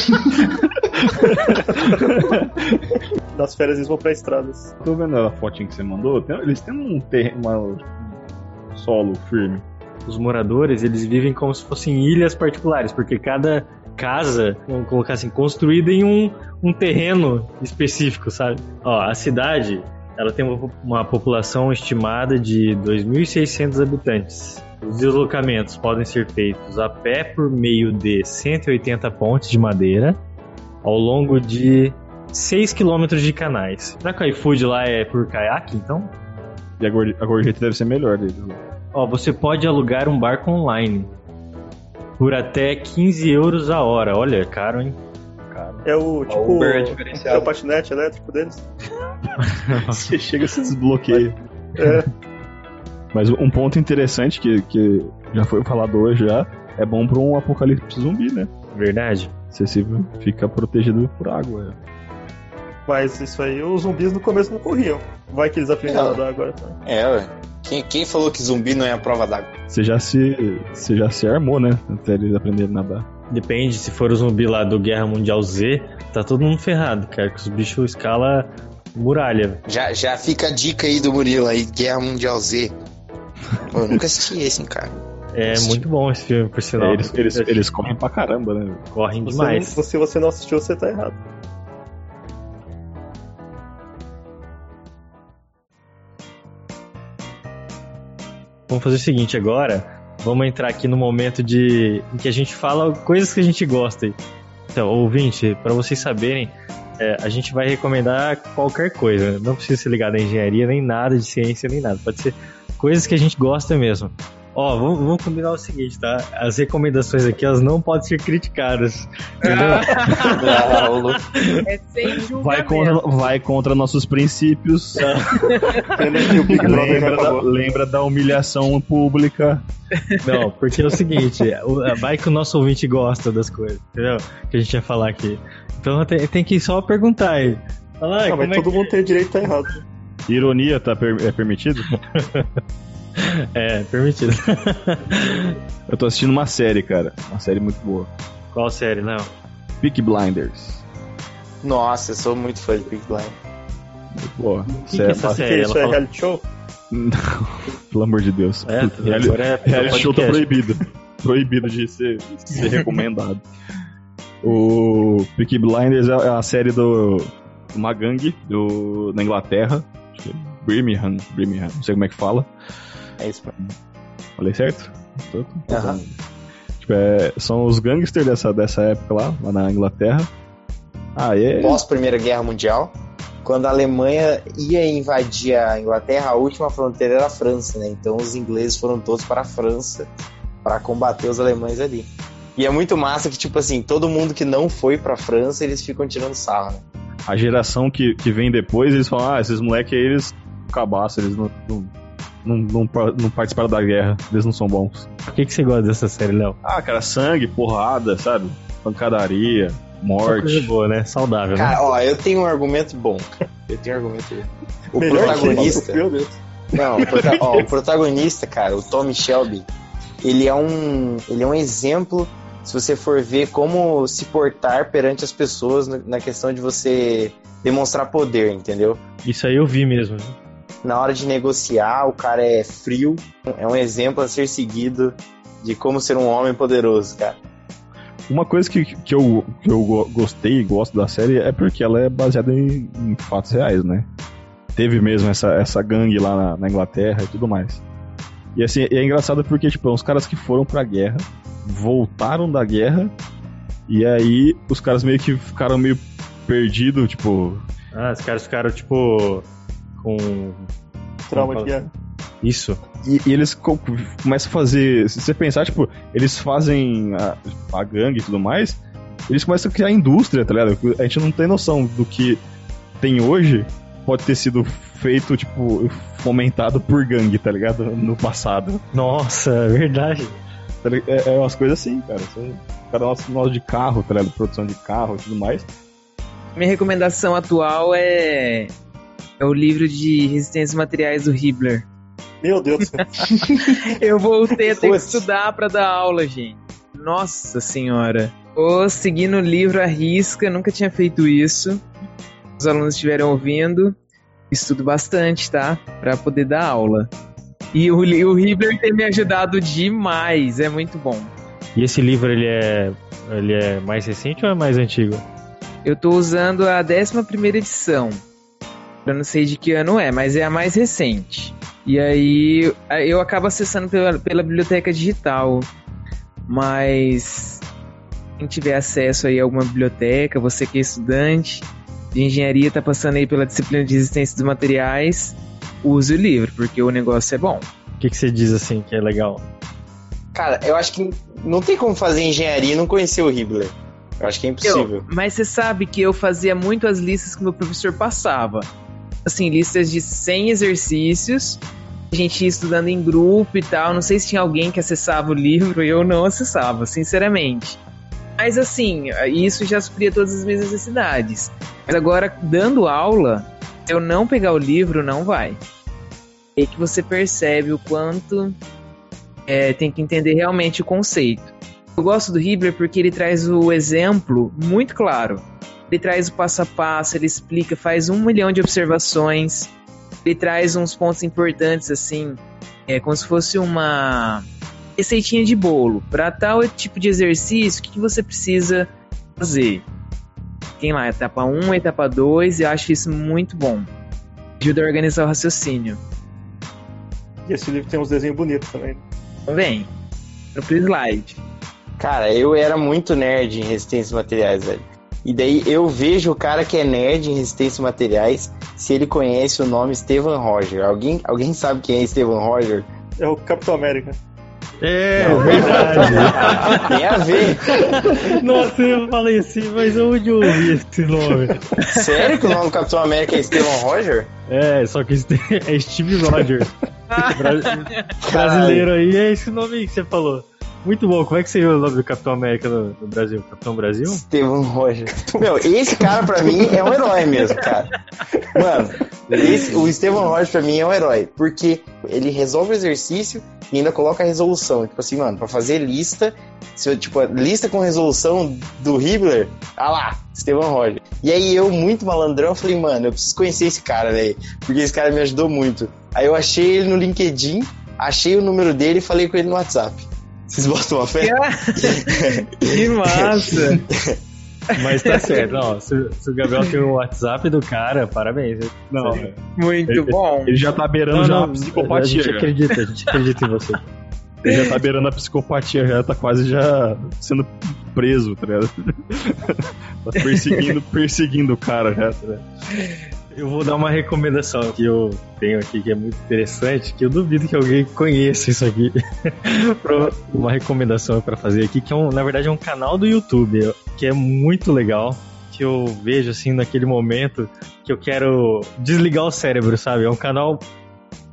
Nas férias eles vão pra estradas. tô vendo a fotinha que você mandou. eles têm um terreno, um solo firme. Os moradores, eles vivem como se fossem ilhas particulares, porque cada casa, vamos colocar assim, construída em um, um terreno específico, sabe? Ó, a cidade, ela tem uma, uma população estimada de 2.600 habitantes. Os deslocamentos podem ser feitos a pé por meio de 180 pontes de madeira, ao longo de 6 quilômetros de canais. Será que o iFood lá é por caiaque, então? E a, gor- a gorjeta deve ser melhor deles. né? Ó, você pode alugar um barco online por até 15 euros a hora. Olha, é caro, hein? É o tipo. Uber é é o patinete elétrico deles. Você chega e se desbloqueia. É. Mas um ponto interessante que, que já foi falado hoje já é bom pra um apocalipse zumbi, né? Verdade? Você se fica protegido por água. Mas isso aí, os zumbis no começo não corriam. Vai que eles aprendem a É. nadar agora. Tá? É, ué. Quem, quem falou que zumbi não é a prova d'água? Você já se, você já se armou, né? Até eles aprenderem a nadar. Depende, se for o zumbi lá do Guerra Mundial Z, tá todo mundo ferrado, cara, que os bichos escala muralha. Já, já fica a dica aí do Murilo aí, Guerra Mundial Z. Pô, eu nunca assisti esse, hein, cara. É muito bom esse filme, por sinal. É, eles, eles, eles correm pra caramba, né? correm Você demais. não- se você não assistiu, você tá errado. Vamos fazer o seguinte agora. Vamos entrar aqui no momento de em que a gente fala coisas que a gente gosta. Então, ouvinte, para vocês saberem, é, a gente vai recomendar qualquer coisa. Não precisa ser ligado à engenharia, nem nada de ciência, nem nada. Pode ser coisas que a gente gosta mesmo. Ó, vamos, vamos combinar o seguinte, tá? As recomendações aqui, elas não podem ser criticadas. Entendeu? Ah. É sem Vai contra, vai contra nossos princípios. Já lembra, da, lembra da humilhação pública. Não, porque é o seguinte, o- vai que o nosso ouvinte gosta das coisas, entendeu? Que a gente ia falar aqui. Então tem, tem que só perguntar aí. Fala, "Ai, Ah, como mas é todo que-" mundo tem direito a estar errado. Ironia tá per- é permitido? É, permitido. Eu tô assistindo uma série, cara. Uma série muito boa. Qual série, não? Peak Blinders. Nossa, eu sou muito fã de Big Blind. Muito boa. O que, que é essa Que série? isso Ela é fala- reality show? Não, pelo amor de Deus. É, Reali- agora é reality show tá proibido. Proibido de ser, de ser recomendado. O Peaky Blinders é é a série do uma gangue do, da Inglaterra. Acho que é Birmingham, Birmingham, não sei como é que fala. É isso. pô. Falei certo? Tô- tô- Aham. Tipo, é, são os gangsters dessa, dessa época lá, lá na Inglaterra. Ah, e é. Pós Primeira Guerra Mundial, quando a Alemanha ia invadir a Inglaterra, a última fronteira era a França, né? Então os ingleses foram todos para a França para combater os alemães ali. E é muito massa que, tipo assim, todo mundo que não foi pra França, eles ficam tirando sarro, né? A geração que, que vem depois, eles falam, ah, esses moleques aí, eles cabaço, eles não, não, não, não, não participaram da guerra, eles não são bons. Por que, que você gosta dessa série, Léo? Ah, cara, sangue, porrada, sabe? Pancadaria, morte. coisa boa, né? Saudável, né? Cara, ó, eu tenho um argumento bom. cara. Eu tenho um argumento bom. O Melhor protagonista. Não, o, prota- ó, o protagonista, cara, o Tommy Shelby, ele é um, ele é um exemplo se você for ver como se portar perante as pessoas na questão de você demonstrar poder, entendeu? Isso aí eu vi mesmo. Na hora de negociar, o cara é frio, é um exemplo a ser seguido de como ser um homem poderoso, cara. Uma coisa que, que, eu, que eu go- gostei e gosto da série é porque ela é baseada em, em fatos reais, né? Teve mesmo essa, essa gangue lá na, na Inglaterra e tudo mais. E assim, é engraçado porque, tipo, é uns caras que foram pra guerra, voltaram da guerra, e aí os caras meio que ficaram meio perdidos, tipo. Ah, os caras ficaram, tipo, com... Trauma de guerra. Isso. E, e eles co- começam a fazer. Se você pensar, tipo, eles fazem a, a gangue e tudo mais, eles começam a criar indústria, tá ligado? A gente não tem noção do que tem hoje pode ter sido feito, tipo, fomentado por gangue, tá ligado? No passado. Nossa, é verdade. Tá? É, é umas coisas assim, cara. Cada nosso modo de carro, tá ligado? Produção de carro e tudo mais. Minha recomendação atual é, é o livro de resistências materiais do Hibbler. Meu Deus. Eu voltei a ter que estudar pra dar aula, gente. Nossa senhora. Tô seguindo o livro à risca, nunca tinha feito isso. Os alunos estiveram ouvindo. Estudo bastante, tá? Pra poder dar aula. E o, o Hibbler tem me ajudado demais, é muito bom. E esse livro, ele é, ele é mais recente ou é mais antigo? Eu tô usando a 11 edição. Eu não sei de que ano é, mas é a mais recente. E aí eu acabo acessando pela, pela biblioteca digital. Mas quem tiver acesso aí a alguma biblioteca, você que é estudante de engenharia, tá passando aí pela disciplina de resistência dos materiais, use o livro, porque o negócio é bom. O que, que você diz assim que é legal? Cara, eu acho que não tem como fazer engenharia e não conhecer o Hibbler. Eu acho que é impossível. Eu- mas você sabe que eu fazia muito as listas que meu professor passava. Assim, listas de 100 exercícios. A gente ia estudando em grupo e tal. Não sei se tinha alguém que acessava o livro eu não acessava, sinceramente. Mas assim, isso já supria todas as minhas necessidades. Mas agora, dando aula, eu não pegar o livro, não vai. É que você percebe o quanto é, tem que entender realmente o conceito. Eu gosto do Hibbler porque ele traz o exemplo muito claro. Ele traz o passo a passo, ele explica, faz um milhão de observações. Ele traz uns pontos importantes, assim, é como se fosse uma receitinha de bolo. Para tal tipo de exercício, o que, que você precisa fazer? Tem lá, etapa 1, etapa 2, e eu acho isso muito bom. Ajuda a organizar o raciocínio. E esse livro tem uns desenhos bonitos também. Vem, no slide. Cara, eu era muito nerd em resistência materiais, velho. E daí eu vejo o cara que é nerd em resistência materiais se ele conhece o nome Steven Roger. Alguém, alguém sabe quem é Steven Roger? É o Capitão América. É, verdade. Tem a ver. Nossa, eu falei assim, mas onde eu ouvi esse nome? Sério que o nome do Capitão América é Steven Roger? É, só que é Steve Rogers. Bra- brasileiro aí, é esse nome aí que você falou. Muito bom. Como é que seria o nome do Capitão América no, no Brasil? Capitão Brasil? Estevam Roger. Meu, esse cara pra mim é um herói mesmo, cara. Mano, esse- o Estevam Roger pra mim é um herói. Porque ele resolve o exercício e ainda coloca a resolução. Tipo assim, mano, pra fazer lista, se eu, tipo, lista com resolução do Hibbler, ah lá, Estevam Roger. E aí eu, muito malandrão, falei, mano, eu preciso conhecer esse cara, velho. Porque esse cara me ajudou muito. Aí eu achei ele no LinkedIn, achei o número dele e falei com ele no WhatsApp. Vocês botam uma fé? Que massa! Mas tá certo. Não, se, se o Gabriel tem o WhatsApp do cara, parabéns. Não. Muito Ele- bom. ele já tá beirando Não, já não, a psicopatia. A gente acredita, a gente acredita em você. Ele já tá beirando a psicopatia, já tá quase já sendo preso, tá ligado? tá perseguindo, perseguindo o cara já, tá ligado? Eu vou dar uma recomendação que eu tenho aqui que é muito interessante, que eu duvido que alguém conheça isso aqui. Uma recomendação para fazer aqui, que é um, na verdade é um canal do YouTube, que é muito legal, que eu vejo assim naquele momento que eu quero desligar o cérebro, sabe? É um canal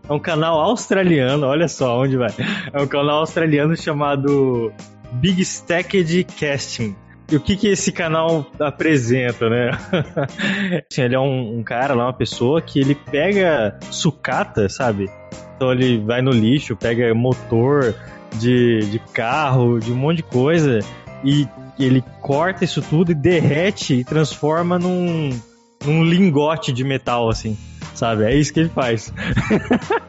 é um canal australiano, olha só onde vai. É um canal australiano chamado Big Stacked Casting. E o que que esse canal apresenta, né? Assim, ele é um, um cara lá, uma pessoa que ele pega sucata, sabe? Então ele vai no lixo, pega motor de, de carro, de um monte de coisa e ele corta isso tudo e derrete e transforma num, num lingote de metal, assim, sabe? É isso que ele faz.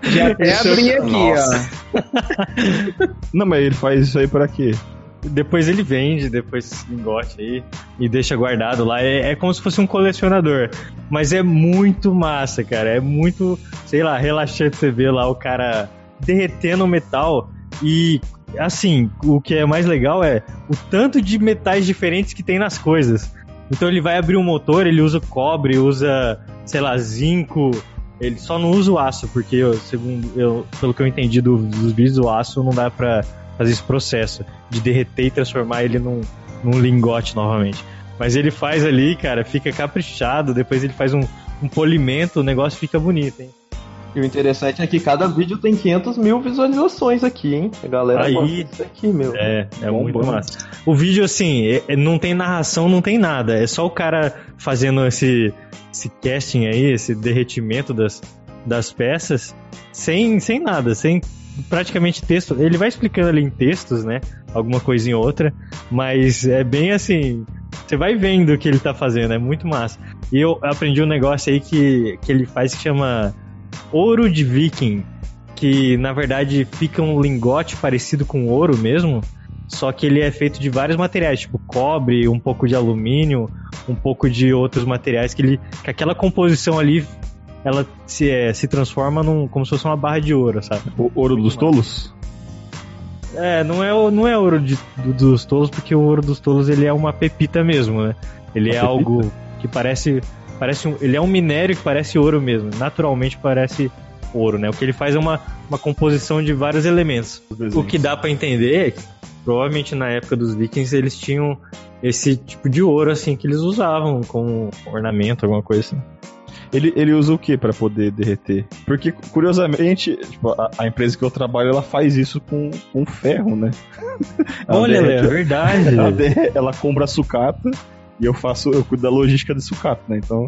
Já até abri aqui, Nossa. ó. Não, mas ele faz isso aí pra quê? Depois ele vende, depois esse lingote aí, e deixa guardado lá. É, é como se fosse um colecionador. Mas é muito massa, cara. É muito, sei lá, relaxante você ver lá o cara derretendo o metal. E, assim, o que é mais legal é o tanto de metais diferentes que tem nas coisas. Então ele vai abrir um motor, ele usa cobre, usa, sei lá, zinco. Ele só não usa o aço, porque, eu, segundo eu, pelo que eu entendi do- dos vídeos, o aço não dá pra fazer esse processo de derreter e transformar ele num, num lingote novamente. Mas ele faz ali, cara, fica caprichado, depois ele faz um, um polimento, o negócio fica bonito, hein? E o interessante é que cada vídeo tem 500 mil visualizações aqui, hein? A galera Aí. gosta disso aqui, meu. É, é Bom, muito bom. massa. O vídeo, assim, é- é- não tem narração, não tem nada. É só o cara fazendo esse, esse casting aí, esse derretimento das, das peças, sem, sem nada, sem praticamente texto. Ele vai explicando ali em textos, né? Alguma coisinha ou outra, mas é bem assim. Você vai vendo o que ele tá fazendo, é muito massa. E eu aprendi um negócio aí que, que ele faz que chama ouro de viking, que na verdade fica um lingote parecido com ouro mesmo, só que ele é feito de vários materiais, tipo cobre, um pouco de alumínio, um pouco de outros materiais que ele, que aquela composição ali, ela se, é, se transforma num, como se fosse uma barra de ouro, sabe? O ouro dos tolos? É, não é, não é ouro de- do- dos tolos, porque o ouro dos tolos ele é uma pepita mesmo, né? Ele é Uma pepita? algo que parece, parece um, ele é um minério que parece ouro mesmo, naturalmente parece ouro, né? O que ele faz é uma, uma composição de vários elementos. O que dá pra entender é que provavelmente na época dos vikings eles tinham esse tipo de ouro assim que eles usavam como ornamento, alguma coisa assim. Ele, ele usa o que pra poder derreter? Porque, curiosamente, tipo, a, a empresa que eu trabalho, ela faz isso com, com ferro, né? Ela Olha, derrete- Léo, é verdade. ela, derre- ela compra a sucata e eu faço, eu cuido da logística de sucata, né? Então,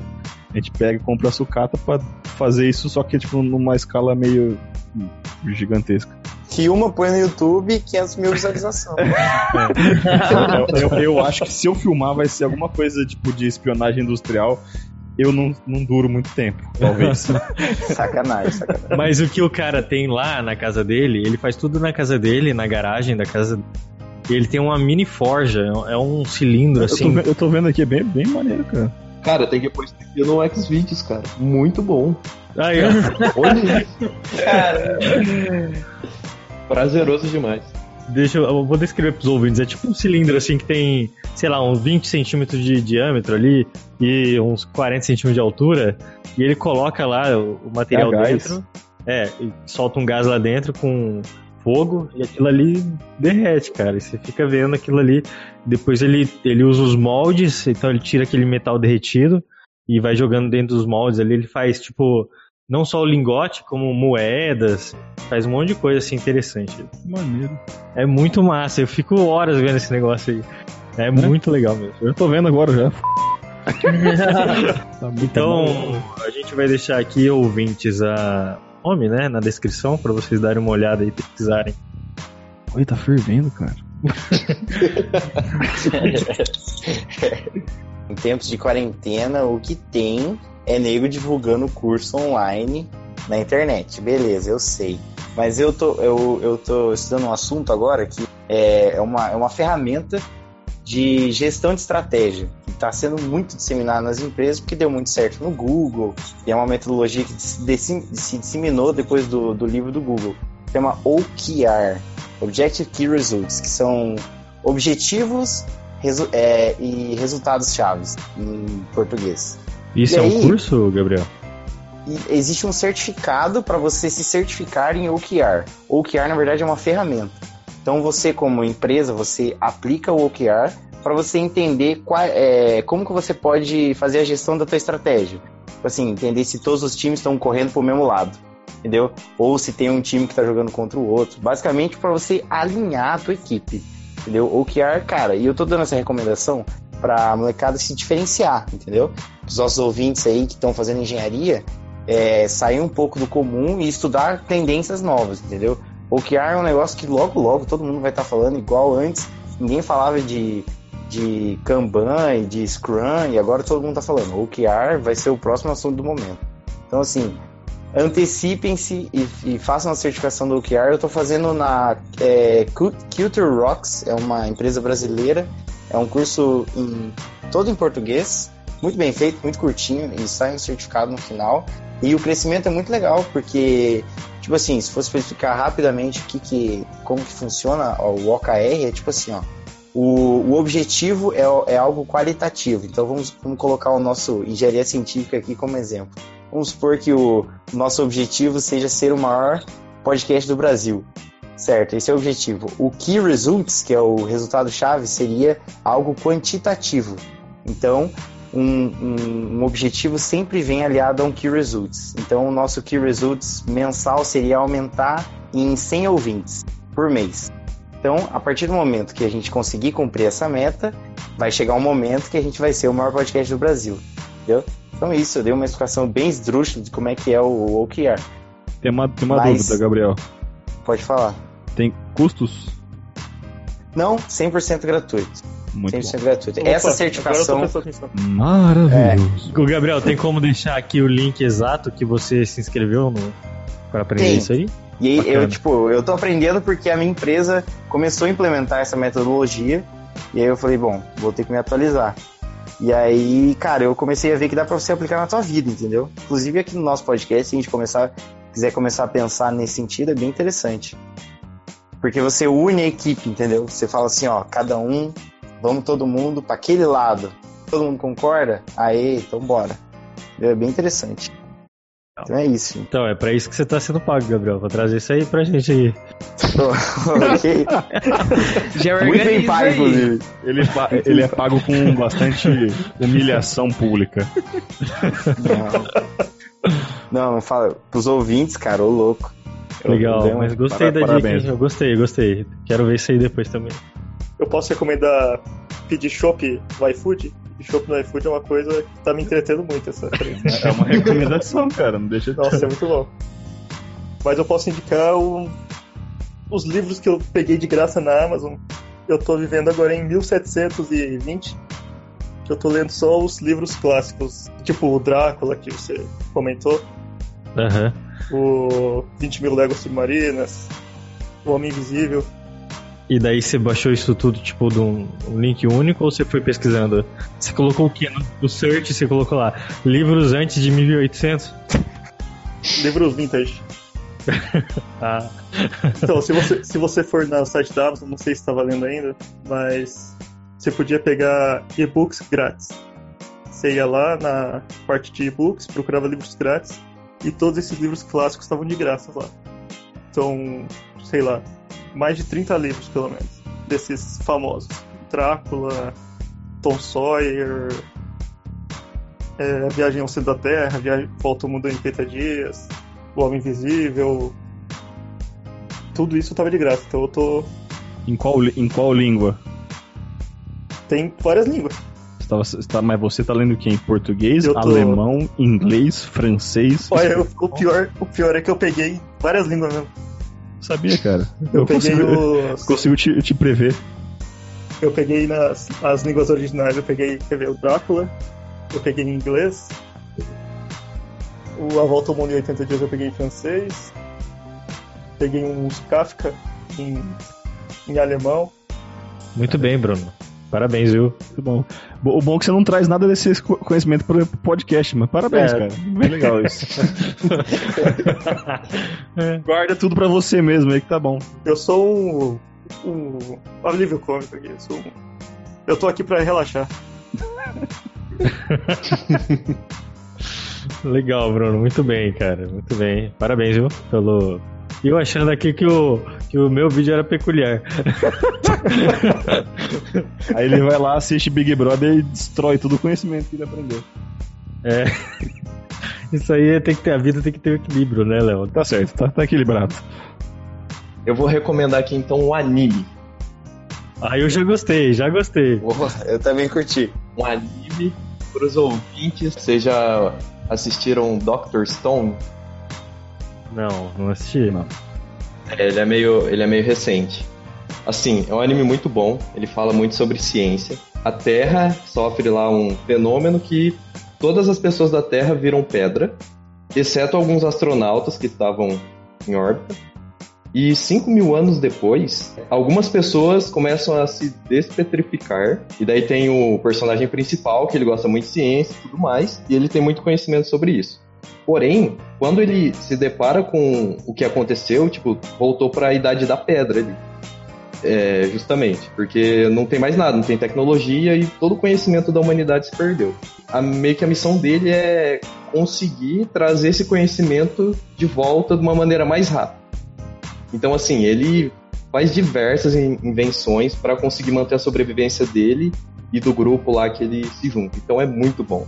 a gente pega e compra a sucata pra fazer isso, só que, tipo, numa escala meio gigantesca. Que uma põe no YouTube 500 mil visualizações. eu, eu- eu acho que se eu filmar vai ser alguma coisa, tipo, de espionagem industrial. Eu não, não duro muito tempo, talvez. sacanagem, sacanagem. Mas o que o cara tem lá na casa dele, ele faz tudo na casa dele, na garagem da casa. E ele tem uma mini forja, é um cilindro eu, tô, assim. ve- eu tô vendo aqui, é bem, bem maneiro, cara. Cara, tem que pôr isso aqui no Xvideos, cara. Muito bom. Aí, ó. Olha isso. Prazeroso demais. Deixa eu, eu vou descrever pros ouvintes. É tipo um cilindro assim que tem, sei lá, uns 20 centímetros de diâmetro ali e uns 40 centímetros de altura. E ele coloca lá o, o material É dentro. É, e solta um gás lá dentro com fogo e aquilo ali derrete, cara. E você fica vendo aquilo ali. Depois ele, ele usa os moldes, então ele tira aquele metal derretido e vai jogando dentro dos moldes ali. Ele faz tipo não só o lingote, como moedas, faz um monte de coisa assim interessante. Maneiro. É muito massa, eu fico horas vendo esse negócio aí. É muito legal mesmo. Eu tô vendo agora já. Tá Então, bom. a gente vai deixar aqui, ouvintes, a nome, né, na descrição, pra vocês darem uma olhada e pesquisarem. Oi, tá fervendo, cara. Em tempos de quarentena, o que tem é nego divulgando curso online na internet. Beleza, eu sei. Mas eu tô, eu, eu tô estudando um assunto agora que é, é, uma, é uma ferramenta de gestão de estratégia que está sendo muito disseminada nas empresas porque deu muito certo no Google e é uma metodologia que se, disseminou depois do, do livro do Google. Chama OKR, Objective Key Results, que são objetivos resu- é, e resultados chaves em português. Isso E é um aí? curso, Gabriel? Existe um certificado para você se certificar em OKR. OKR, na verdade, é uma ferramenta. Então, você, como empresa, você aplica o OKR para você entender qual, é, como que você pode fazer a gestão da tua estratégia. Tipo Assim, entender se todos os times estão correndo para o mesmo lado, entendeu? Ou se tem um time que está jogando contra o outro. Basicamente, para você alinhar a tua equipe, entendeu? OKR, cara, e eu tô dando essa recomendação para a molecada se diferenciar, entendeu? Os nossos ouvintes aí que estão fazendo engenharia, é, sair um pouco do comum e estudar tendências novas, entendeu? OKR é um negócio que logo, logo todo mundo vai estar falando, igual antes, ninguém falava de, de Kanban e de Scrum, e agora todo mundo está falando. OKR vai ser o próximo assunto do momento. Então, assim, antecipem-se e, e façam a certificação do OKR. Eu estou fazendo na é, Cu- Culture Rocks, é uma empresa brasileira, é um curso em, todo em português, muito bem feito, muito curtinho, e sai um certificado no final. E o crescimento é muito legal, porque, tipo assim, se fosse explicar rapidamente o que, que como que funciona ó, o OKR, é tipo assim, ó. O, o objetivo é, é algo qualitativo. Então vamos, vamos colocar o nosso engenharia científica aqui como exemplo. Vamos supor que o nosso objetivo seja ser o maior podcast do Brasil. Certo, esse é o objetivo. O Key Results, que é o resultado-chave, seria algo quantitativo. Então, um, um- um objetivo sempre vem aliado a um Key Results. Então, o nosso Key Results mensal seria aumentar em 100 ouvintes por mês. Então, a partir do momento que a gente conseguir cumprir essa meta, vai chegar um momento que a gente vai ser o maior podcast do Brasil. Entendeu? Então, isso, eu dei uma explicação bem esdrúxula de como é que é o OKR. Tem uma, tem uma Mas- dúvida, Gabriel. Pode falar. Tem custos? Não, 100% gratuito. Muito 100% bom. gratuito. Opa, Essa certificação. Maravilhoso. Ô, Gabriel, tem como deixar aqui o link exato que você se inscreveu no para aprender Tem. isso aí? E aí, Bacana. eu, tipo, eu tô aprendendo porque a minha empresa começou a implementar essa metodologia. E aí eu falei, bom, vou ter que me atualizar. E aí, cara, eu comecei a ver que dá pra você aplicar na tua vida, entendeu? Inclusive aqui no nosso podcast, se a gente começar, quiser começar a pensar nesse sentido, é bem interessante. Porque você une a equipe, entendeu? Você fala assim, ó, cada um, vamos todo mundo pra aquele lado. Todo mundo concorda? Aí, então bora. É bem interessante. Então é isso. Então, é pra isso que você tá sendo pago, Gabriel, pra trazer isso aí pra gente aí. ok? Já Muito bem pago, aí. inclusive. Ele, pa- ele é pago com bastante humilhação pública. Não. Não, não fala. Pros ouvintes, cara, ô louco. Eu- Legal, um- mas gostei para- da parabéns. dica, eu gostei, gostei. Quero ver isso aí depois também. Eu posso recomendar pedir chopp no iFood? Pedir chopp no iFood é uma coisa que tá me entretendo muito essa É uma recomendação, cara. Não deixa de Nossa, é muito bom. Mas eu posso indicar o- os livros que eu peguei de graça na Amazon. Eu tô vivendo agora em 1720. Que eu tô lendo só os livros clássicos, tipo o Drácula, que você comentou, Aham. o 20 mil léguas submarinas, o Homem Invisível. E daí você baixou isso tudo, tipo, de um, um link único ou você foi pesquisando? Você colocou o quê? No, search você colocou lá, livros antes de 1800? Livros vintage. Ah, Então, se você, se você for no site da Amazon, não sei se tá valendo ainda, mas você podia pegar e-books grátis. Você ia lá na parte de e-books, procurava livros grátis, e todos esses livros clássicos estavam de graça lá. Então, sei lá, mais de 30 livros pelo menos, desses famosos. Drácula, Tom Sawyer, é, a viagem ao centro da Terra, viagem volta ao mundo em 80 dias, o Homem Invisível. Tudo isso tava de graça, então eu tô. Em qual, em qual língua? Tem várias línguas. Você tava- você tá- mas você tá lendo o quê? Em português, tô- alemão, inglês, francês? Olha, eu- o, pior, o pior é que eu peguei várias línguas mesmo. Sabia, cara. Eu, peguei consigo, os. consigo te, te prever. Eu peguei nas as línguas originais, eu peguei, quer ver, o Drácula, eu peguei em inglês. O A Volta ao Mundo em 80 Dias eu peguei em francês. Peguei uns Kafka em, em alemão. Muito bem, Bruno. Parabéns, viu? Muito bom. Bo- O bom é que você não traz nada desse co- conhecimento pro pro podcast, mas parabéns, É. cara. Bem legal isso. Guarda tudo pra você mesmo aí que tá bom. Eu sou um, um alívio cômico aqui. Eu, sou um- eu tô aqui pra relaxar. Legal, Bruno. Muito bem, cara. Muito bem. Parabéns, viu? Pelo. E eu achando aqui que o, que o meu vídeo era peculiar. Aí ele vai lá, assiste Big Brother e destrói todo o conhecimento que ele aprendeu. É. Isso aí tem que ter. A vida tem que ter equilíbrio, né, Léo? Tá certo, tá, tá equilibrado. Eu vou recomendar aqui então um anime. Aí eu já gostei, já gostei. Eu também curti. Um anime para os ouvintes. Vocês já assistiram Doctor Stone? Não, não assisti. Não. É, ele é meio, ele é meio recente. Assim, é um anime muito bom. Ele fala muito sobre ciência. A Terra sofre lá um fenômeno que todas as pessoas da Terra viram pedra, exceto alguns astronautas que estavam em órbita. E 5 mil anos depois, algumas pessoas começam a se despetrificar. E daí tem o personagem principal, que ele gosta muito de ciência e tudo mais, e ele tem muito conhecimento sobre isso. Porém, quando ele se depara com o que aconteceu, tipo, voltou para a idade da pedra ali. É, justamente, porque não tem mais nada, não tem tecnologia e todo o conhecimento da humanidade se perdeu. A, meio que a missão dele é conseguir trazer esse conhecimento de volta de uma maneira mais rápida. Então, assim, ele faz diversas in- invenções para conseguir manter a sobrevivência dele e do grupo lá que ele se junta. Então é muito bom.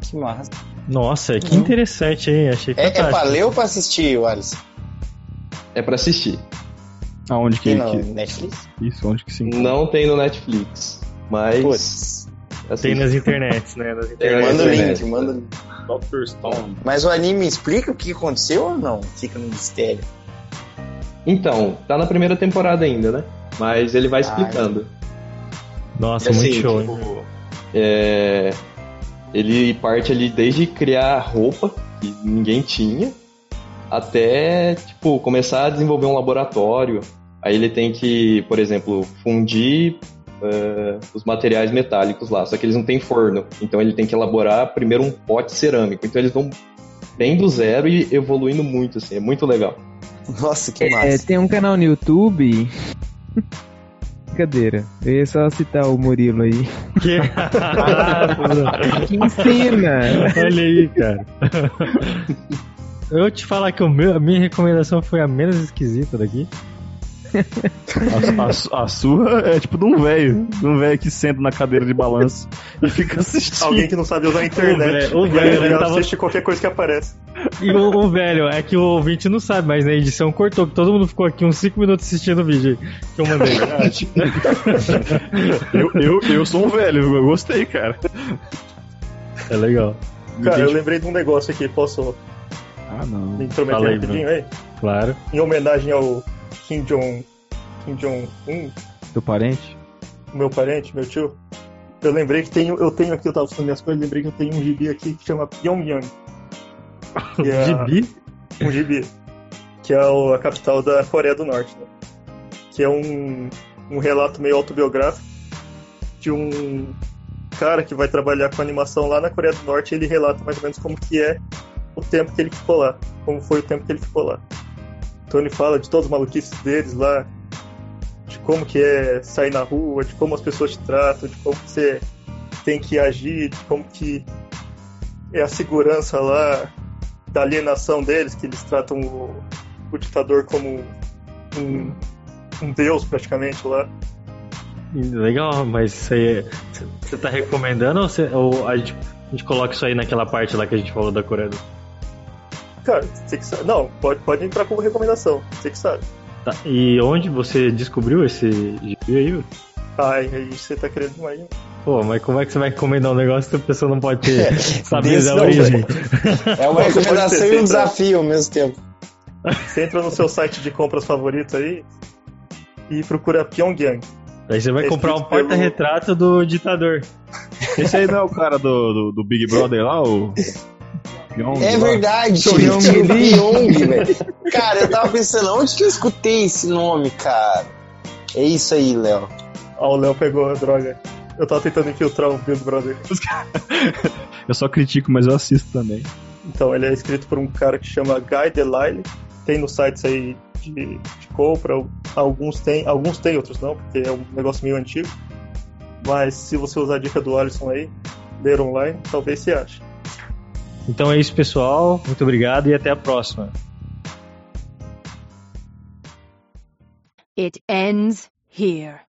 Que massa. Nossa, que interessante, hein? Achei É, é pra ler ou pra assistir, Alisson? É para assistir. Aonde que, no que- Netflix? Isso, onde que sim. Não tem no Netflix, mas. Tem nas internets, né? Nas Tem internets. Manda o internet. link, manda o link. Doctor Stone. Mas o anime explica o que aconteceu ou não? Fica no mistério. Então, tá na primeira temporada ainda, né? Mas ele vai explicando. Nossa, E, assim, muito show, hein? tipo, é, ele parte ali desde criar roupa que ninguém tinha até tipo começar a desenvolver um laboratório. Aí ele tem que, por exemplo, fundir é, os materiais metálicos lá, só que eles não têm forno. Então ele tem que elaborar primeiro um pote cerâmico. Então eles vão bem do zero e evoluindo muito, assim, é muito legal. Nossa, que É, massa. tem um canal no YouTube. Brincadeira. Eu ia só citar o Murilo aí. Que... Que ensina! Olha aí, cara. Eu te falar que o meu, a minha recomendação foi a menos esquisita daqui. A, a a sua é tipo de um velho. De um velho que senta na cadeira de balanço e fica assistindo. Alguém que não sabe usar a internet. O velho- o velho, Ele ele tava- assiste qualquer coisa que aparece. E o, o velho, é que o ouvinte não sabe, mas na edição cortou, que todo mundo ficou aqui uns 5 minutos assistindo o vídeo que eu mandei. eu, eu, eu sou um velho, eu gostei, cara. É legal. Cara, eu lembrei de um negócio aqui, posso Ah, não. me intrometer Fala aí, rapidinho aí? Claro. Em homenagem ao Kim Jong Kim Jong-un, Teu parente? meu parente, meu tio. Eu lembrei que tenho, eu tenho aqui, eu tava minhas coisas, lembrei que eu tenho um gibi aqui que chama Pyongyang. Que é Gibi? um gibi, que é a capital da Coreia do Norte, né? Que é um, um relato meio autobiográfico de um cara que vai trabalhar com animação lá na Coreia do Norte e ele relata mais ou menos como que é o tempo que ele ficou lá, como foi o tempo que ele ficou lá. Ele fala de todas as maluquices deles lá, de como que é sair na rua, de como as pessoas te tratam, de como você tem que agir, de como que é a segurança lá, da alienação deles, que eles tratam o, o ditador como um, um deus praticamente lá. Legal, mas você tá recomendando ou, ou a gente A gente coloca isso aí naquela parte lá que a gente falou da Coreia. do- Cara, você que sabe. Não, pode, pode entrar como recomendação. Você que sabe. Tá, E onde você descobriu esse gibi aí? Ai, aí você tá querendo demais. hein? Pô, mas como é que você vai encomendar um negócio que a pessoa não pode ter saber da não, origem? É uma recomendação e um ter, desafio ao mesmo tempo. Você entra no seu site de compras favorito aí e procura Pyongyang. Aí você vai É comprar um escrito pelo- porta-retrato do ditador. Esse aí não é o cara do, do, do Big Brother lá, o. Pyong É verdade, Pyong velho. Cara, eu tava pensando, onde que eu escutei esse nome, cara? É isso aí, Léo. Ó, o Léo pegou a droga. Eu tava tentando infiltrar o Big Brother. Eu só critico, mas eu assisto também. Então, ele é escrito por um cara que chama Guy Delisle. Tem nos sites aí de, de compra. Alguns tem, alguns tem, outros não, porque é um negócio meio antigo. Mas se você usar a dica do Alisson aí, ler online, talvez você ache. Então é isso, pessoal. Muito obrigado e até a próxima. It ends here.